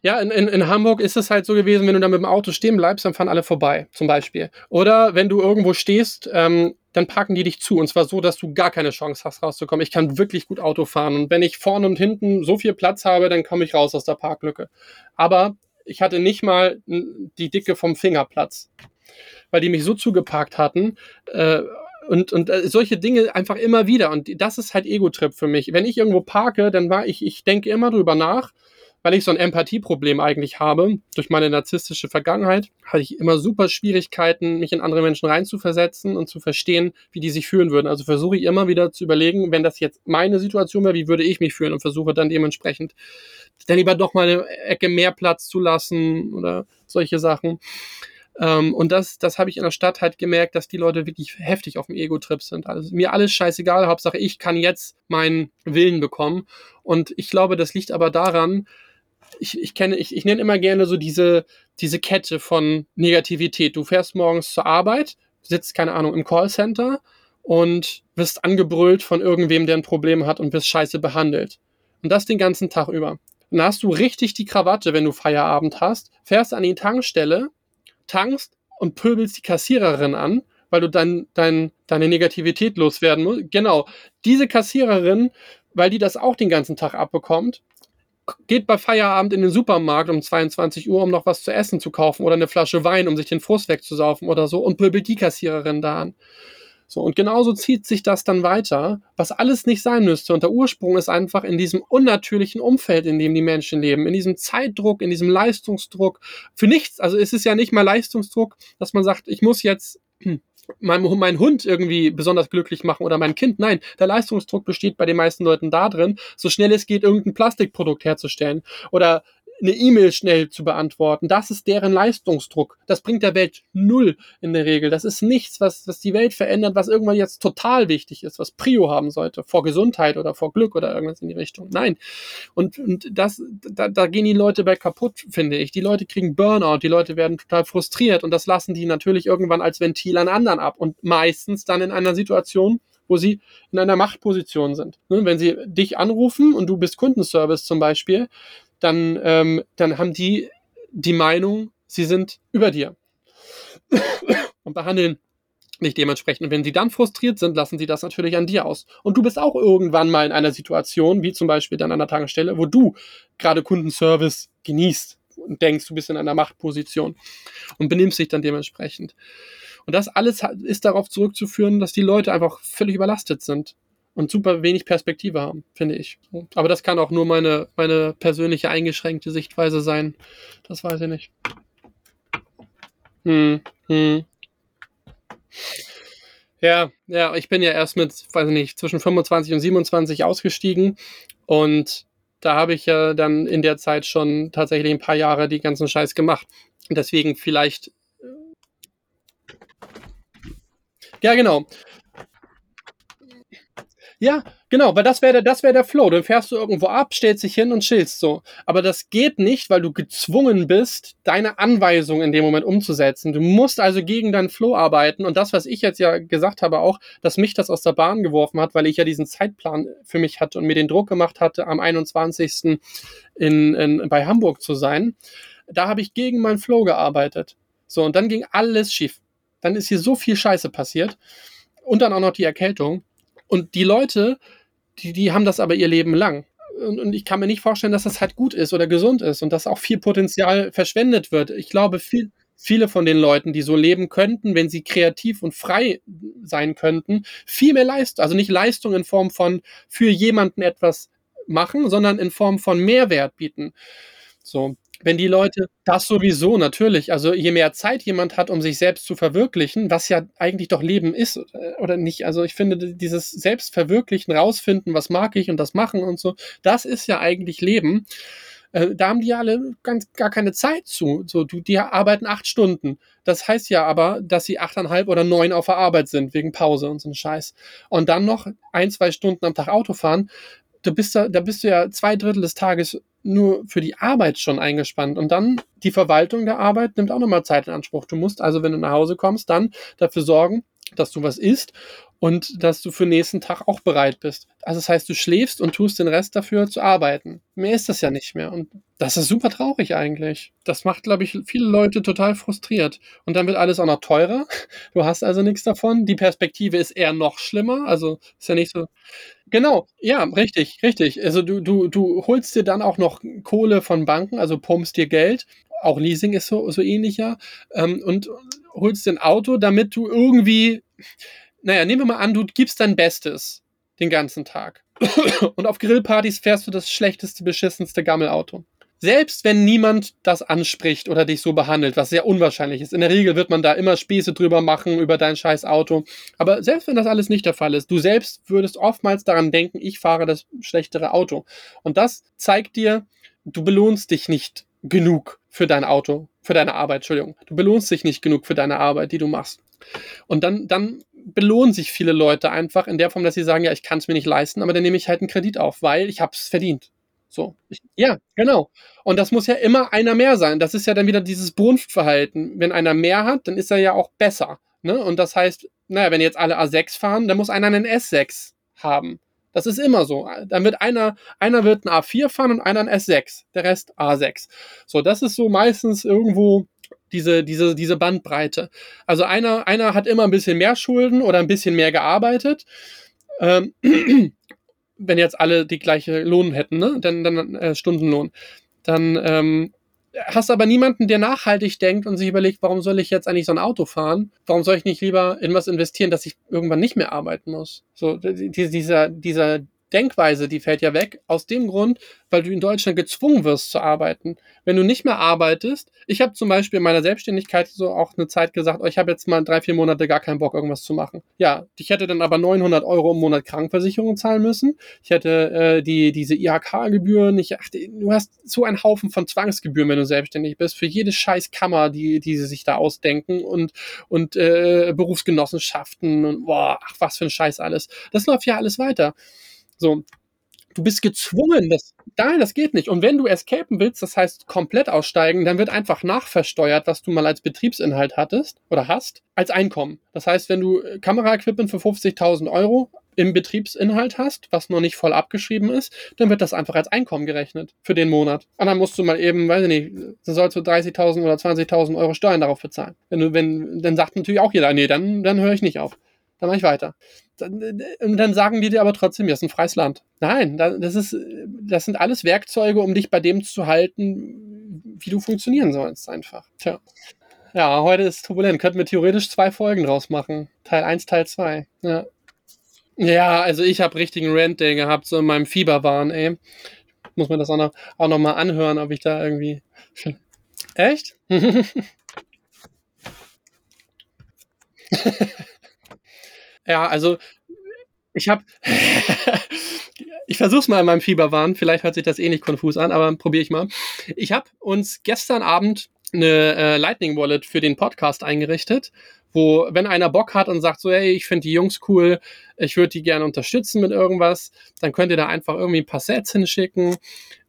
Ja, in, in, in Hamburg ist es halt so gewesen, wenn du da mit dem Auto stehen bleibst, dann fahren alle vorbei, zum Beispiel. Oder wenn du irgendwo stehst, ähm, dann parken die dich zu. Und zwar so, dass du gar keine Chance hast, rauszukommen. Ich kann wirklich gut Auto fahren. Und wenn ich vorne und hinten so viel Platz habe, dann komme ich raus aus der Parklücke. Aber ich hatte nicht mal die Dicke vom Fingerplatz, weil die mich so zugeparkt hatten. Äh, und, und äh, solche Dinge einfach immer wieder. Und das ist halt Ego-Trip für mich. Wenn ich irgendwo parke, dann war ich, ich denke immer drüber nach, weil ich so ein Empathieproblem eigentlich habe, durch meine narzisstische Vergangenheit, hatte ich immer super Schwierigkeiten, mich in andere Menschen reinzuversetzen und zu verstehen, wie die sich fühlen würden. Also versuche ich immer wieder zu überlegen, wenn das jetzt meine Situation wäre, wie würde ich mich fühlen und versuche dann dementsprechend dann lieber doch mal eine Ecke mehr Platz zu lassen oder solche Sachen. Ähm, und das, das habe ich in der Stadt halt gemerkt, dass die Leute wirklich heftig auf dem Ego-Trip sind. Also mir alles scheißegal, Hauptsache ich kann jetzt meinen Willen bekommen. Und ich glaube, das liegt aber daran, ich, ich kenne, ich, ich nenne immer gerne so diese, diese Kette von Negativität. Du fährst morgens zur Arbeit, sitzt, keine Ahnung, im Callcenter und wirst angebrüllt von irgendwem, der ein Problem hat und wirst scheiße behandelt. Und das den ganzen Tag über. Dann hast du richtig die Krawatte, wenn du Feierabend hast, fährst an die Tankstelle tankst und pöbelst die Kassiererin an, weil du dann dein, deine Negativität loswerden musst. Genau. Diese Kassiererin, weil die das auch den ganzen Tag abbekommt, geht bei Feierabend in den Supermarkt um 22 Uhr, um noch was zu essen zu kaufen oder eine Flasche Wein, um sich den Frust wegzusaufen oder so und pöbelt die Kassiererin da an. So, und genauso zieht sich das dann weiter, was alles nicht sein müsste. Und der Ursprung ist einfach in diesem unnatürlichen Umfeld, in dem die Menschen leben, in diesem Zeitdruck, in diesem Leistungsdruck. Für nichts, also es ist ja nicht mal Leistungsdruck, dass man sagt, ich muss jetzt meinen mein Hund irgendwie besonders glücklich machen oder mein Kind. Nein, der Leistungsdruck besteht bei den meisten Leuten darin, so schnell es geht, irgendein Plastikprodukt herzustellen oder eine E-Mail schnell zu beantworten. Das ist deren Leistungsdruck. Das bringt der Welt null in der Regel. Das ist nichts, was, was die Welt verändert, was irgendwann jetzt total wichtig ist, was Prio haben sollte, vor Gesundheit oder vor Glück oder irgendwas in die Richtung. Nein. Und, und das, da, da gehen die Leute bei kaputt, finde ich. Die Leute kriegen Burnout, die Leute werden total frustriert und das lassen die natürlich irgendwann als Ventil an anderen ab und meistens dann in einer Situation, wo sie in einer Machtposition sind. Ne, wenn sie dich anrufen und du bist Kundenservice zum Beispiel, dann, ähm, dann haben die die Meinung, sie sind über dir und behandeln nicht dementsprechend. Und wenn sie dann frustriert sind, lassen sie das natürlich an dir aus. Und du bist auch irgendwann mal in einer Situation, wie zum Beispiel dann an der Tankstelle, wo du gerade Kundenservice genießt und denkst, du bist in einer Machtposition und benimmst dich dann dementsprechend. Und das alles ist darauf zurückzuführen, dass die Leute einfach völlig überlastet sind und super wenig Perspektive haben, finde ich. Aber das kann auch nur meine, meine persönliche eingeschränkte Sichtweise sein. Das weiß ich nicht. Hm, hm. Ja, ja, ich bin ja erst mit, weiß ich nicht, zwischen 25 und 27 ausgestiegen und da habe ich ja dann in der Zeit schon tatsächlich ein paar Jahre die ganzen Scheiß gemacht. Deswegen vielleicht. Ja, genau. Ja, genau, weil das wäre der, das wäre der Flow. Dann fährst du irgendwo ab, stellst dich hin und chillst so. Aber das geht nicht, weil du gezwungen bist, deine Anweisung in dem Moment umzusetzen. Du musst also gegen deinen Flow arbeiten. Und das, was ich jetzt ja gesagt habe, auch, dass mich das aus der Bahn geworfen hat, weil ich ja diesen Zeitplan für mich hatte und mir den Druck gemacht hatte, am 21. In, in, bei Hamburg zu sein. Da habe ich gegen meinen Flow gearbeitet. So, und dann ging alles schief. Dann ist hier so viel Scheiße passiert. Und dann auch noch die Erkältung. Und die Leute, die, die haben das aber ihr Leben lang. Und, und ich kann mir nicht vorstellen, dass das halt gut ist oder gesund ist und dass auch viel Potenzial verschwendet wird. Ich glaube, viel, viele von den Leuten, die so leben könnten, wenn sie kreativ und frei sein könnten, viel mehr Leistung, also nicht Leistung in Form von für jemanden etwas machen, sondern in Form von Mehrwert bieten. So, wenn die Leute das sowieso natürlich, also je mehr Zeit jemand hat, um sich selbst zu verwirklichen, was ja eigentlich doch Leben ist äh, oder nicht, also ich finde dieses Selbstverwirklichen, rausfinden, was mag ich und das machen und so, das ist ja eigentlich Leben. Äh, da haben die alle ganz gar keine Zeit zu. So, die arbeiten acht Stunden. Das heißt ja aber, dass sie achteinhalb oder neun auf der Arbeit sind, wegen Pause und so ein Scheiß. Und dann noch ein, zwei Stunden am Tag Auto fahren du bist da, da bist du ja zwei Drittel des Tages nur für die Arbeit schon eingespannt. Und dann die Verwaltung der Arbeit nimmt auch nochmal Zeit in Anspruch. Du musst also, wenn du nach Hause kommst, dann dafür sorgen, dass du was isst und dass du für den nächsten Tag auch bereit bist. Also das heißt, du schläfst und tust den Rest dafür zu arbeiten. Mehr ist das ja nicht mehr. Und das ist super traurig eigentlich. Das macht, glaube ich, viele Leute total frustriert. Und dann wird alles auch noch teurer. Du hast also nichts davon. Die Perspektive ist eher noch schlimmer. Also ist ja nicht so. Genau, ja, richtig, richtig. Also du, du, du holst dir dann auch noch Kohle von Banken, also pumpst dir Geld. Auch Leasing ist so, so ähnlich ja. Ähm, und holst dir ein Auto, damit du irgendwie, naja, nehmen wir mal an, du gibst dein Bestes den ganzen Tag. und auf Grillpartys fährst du das schlechteste, beschissenste Gammelauto. selbst wenn niemand das anspricht oder dich so behandelt, was sehr unwahrscheinlich ist. In der Regel wird man da immer Späße drüber machen über dein scheiß Auto. Aber selbst wenn das alles nicht der Fall ist, du selbst würdest oftmals daran denken, ich fahre das schlechtere Auto. Und das zeigt dir, du belohnst dich nicht genug für dein Auto, für deine Arbeit, Entschuldigung. Du belohnst dich nicht genug für deine Arbeit, die du machst. Und dann, dann belohnen sich viele Leute einfach in der Form, dass sie sagen, ja, ich kann es mir nicht leisten, aber dann nehme ich halt einen Kredit auf, weil ich habe es verdient. So. Ich, ja, genau. Und das muss ja immer einer mehr sein. Das ist ja dann wieder dieses Brunftverhalten. Wenn einer mehr hat, dann ist er ja auch besser. Ne? Und das heißt, naja, wenn jetzt alle A6 fahren, dann muss einer einen S6 haben. Das ist immer so. Dann wird einer, einer wird ein A4 fahren und einer ein S6, der Rest A6. So, das ist so meistens irgendwo diese, diese, diese Bandbreite. Also einer, einer hat immer ein bisschen mehr Schulden oder ein bisschen mehr gearbeitet. Ähm, wenn jetzt alle die gleiche Lohn hätten, ne? Dann, dann äh, Stundenlohn. Dann ähm, hast aber niemanden, der nachhaltig denkt und sich überlegt, warum soll ich jetzt eigentlich so ein Auto fahren? Warum soll ich nicht lieber in was investieren, dass ich irgendwann nicht mehr arbeiten muss? So, dieser, dieser Denkweise, die fällt ja weg, aus dem Grund, weil du in Deutschland gezwungen wirst zu arbeiten. Wenn du nicht mehr arbeitest, ich habe zum Beispiel in meiner Selbstständigkeit so auch eine Zeit gesagt, oh, ich habe jetzt mal drei, vier Monate gar keinen Bock, irgendwas zu machen. Ja, ich hätte dann aber 900 Euro im Monat Krankenversicherung zahlen müssen. Ich hätte äh, die, diese IHK-Gebühren. Du hast so einen Haufen von Zwangsgebühren, wenn du selbstständig bist, für jede scheiß Kammer, die, die sie sich da ausdenken und, und äh, Berufsgenossenschaften und boah, ach, was für ein Scheiß alles. Das läuft ja alles weiter. So, du bist gezwungen, das, nein, das geht nicht. Und wenn du escapen willst, das heißt komplett aussteigen, dann wird einfach nachversteuert, was du mal als Betriebsinhalt hattest oder hast, als Einkommen. Das heißt, wenn du Kameraequipment für 50.000 Euro im Betriebsinhalt hast, was noch nicht voll abgeschrieben ist, dann wird das einfach als Einkommen gerechnet für den Monat. Und dann musst du mal eben, weiß ich nicht, dann sollst du 30.000 oder 20.000 Euro Steuern darauf bezahlen. Wenn du, wenn, dann sagt natürlich auch jeder, nee, dann, dann höre ich nicht auf dann mache ich weiter. Und dann sagen die dir aber trotzdem, das ist ein freies Land. Nein, das, ist, das sind alles Werkzeuge, um dich bei dem zu halten, wie du funktionieren sollst, einfach. Tja. Ja, heute ist turbulent. Könnten wir theoretisch zwei Folgen draus machen. Teil 1, Teil 2. Ja. Ja, also ich habe richtigen Rant Day gehabt, so in meinem Fieberwahn, ey. Muss mir das auch noch, auch noch anhören, ob ich da irgendwie. Echt? Ja, also ich habe, ich versuche mal in meinem Fieberwahn, vielleicht hört sich das eh nicht konfus an, aber probiere ich mal. Ich habe uns gestern Abend eine äh, Lightning Wallet für den Podcast eingerichtet, wo, wenn einer Bock hat und sagt so, hey, ich finde die Jungs cool, ich würde die gerne unterstützen mit irgendwas, dann könnt ihr da einfach irgendwie ein paar Sets hinschicken.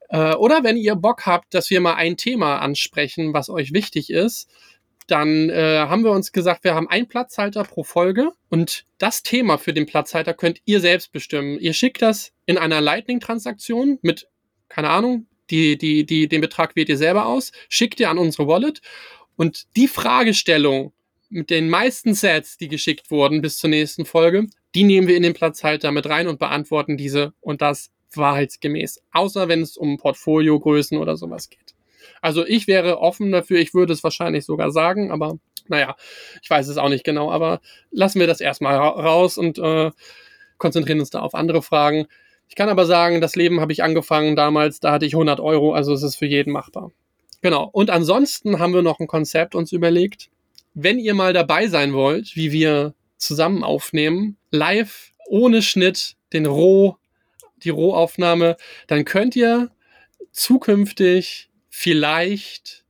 Äh, oder wenn ihr Bock habt, dass wir mal ein Thema ansprechen, was euch wichtig ist, dann äh, haben wir uns gesagt, wir haben einen Platzhalter pro Folge und das Thema für den Platzhalter könnt ihr selbst bestimmen. Ihr schickt das in einer Lightning-Transaktion mit, keine Ahnung, die, die, die, den Betrag wählt ihr selber aus, schickt ihr an unsere Wallet und die Fragestellung mit den meisten Sets, die geschickt wurden bis zur nächsten Folge, die nehmen wir in den Platzhalter mit rein und beantworten diese und das wahrheitsgemäß. Außer wenn es um Portfoliogrößen oder sowas geht. Also ich wäre offen dafür, ich würde es wahrscheinlich sogar sagen, aber naja, ich weiß es auch nicht genau, aber lassen wir das erstmal raus und äh, konzentrieren uns da auf andere Fragen. Ich kann aber sagen, das Leben habe ich angefangen damals, da hatte ich 100 Euro, also es ist für jeden machbar. Genau. Und ansonsten haben wir noch ein Konzept uns überlegt. Wenn ihr mal dabei sein wollt, wie wir zusammen aufnehmen, live, ohne Schnitt, den Roh, die Rohaufnahme, dann könnt ihr zukünftig vielleicht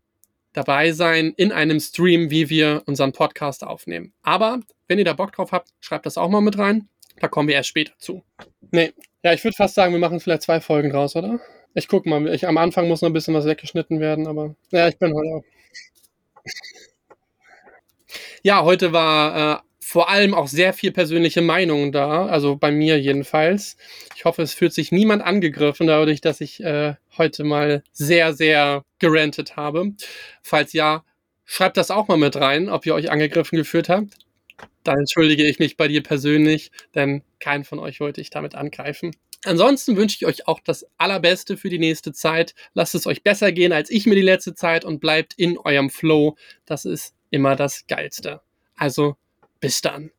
dabei sein in einem Stream, wie wir unseren Podcast aufnehmen. Aber wenn ihr da Bock drauf habt, schreibt das auch mal mit rein. Da kommen wir erst später zu. Nee, ja, ich würde fast sagen, wir machen vielleicht zwei Folgen raus, oder? Ich guck mal, ich, am Anfang muss noch ein bisschen was weggeschnitten werden, aber ja, ich bin heute auch. Ja, heute war äh, vor allem auch sehr viel persönliche Meinung da, also bei mir jedenfalls. Ich hoffe, es fühlt sich niemand angegriffen, dadurch, dass ich äh, heute mal sehr, sehr gerantet habe. Falls ja, schreibt das auch mal mit rein, ob ihr euch angegriffen gefühlt habt. Dann entschuldige ich mich bei dir persönlich, denn keinen von euch wollte ich damit angreifen. Ansonsten wünsche ich euch auch das Allerbeste für die nächste Zeit. Lasst es euch besser gehen als ich mir die letzte Zeit und bleibt in eurem Flow. Das ist immer das Geilste. Also bis dann.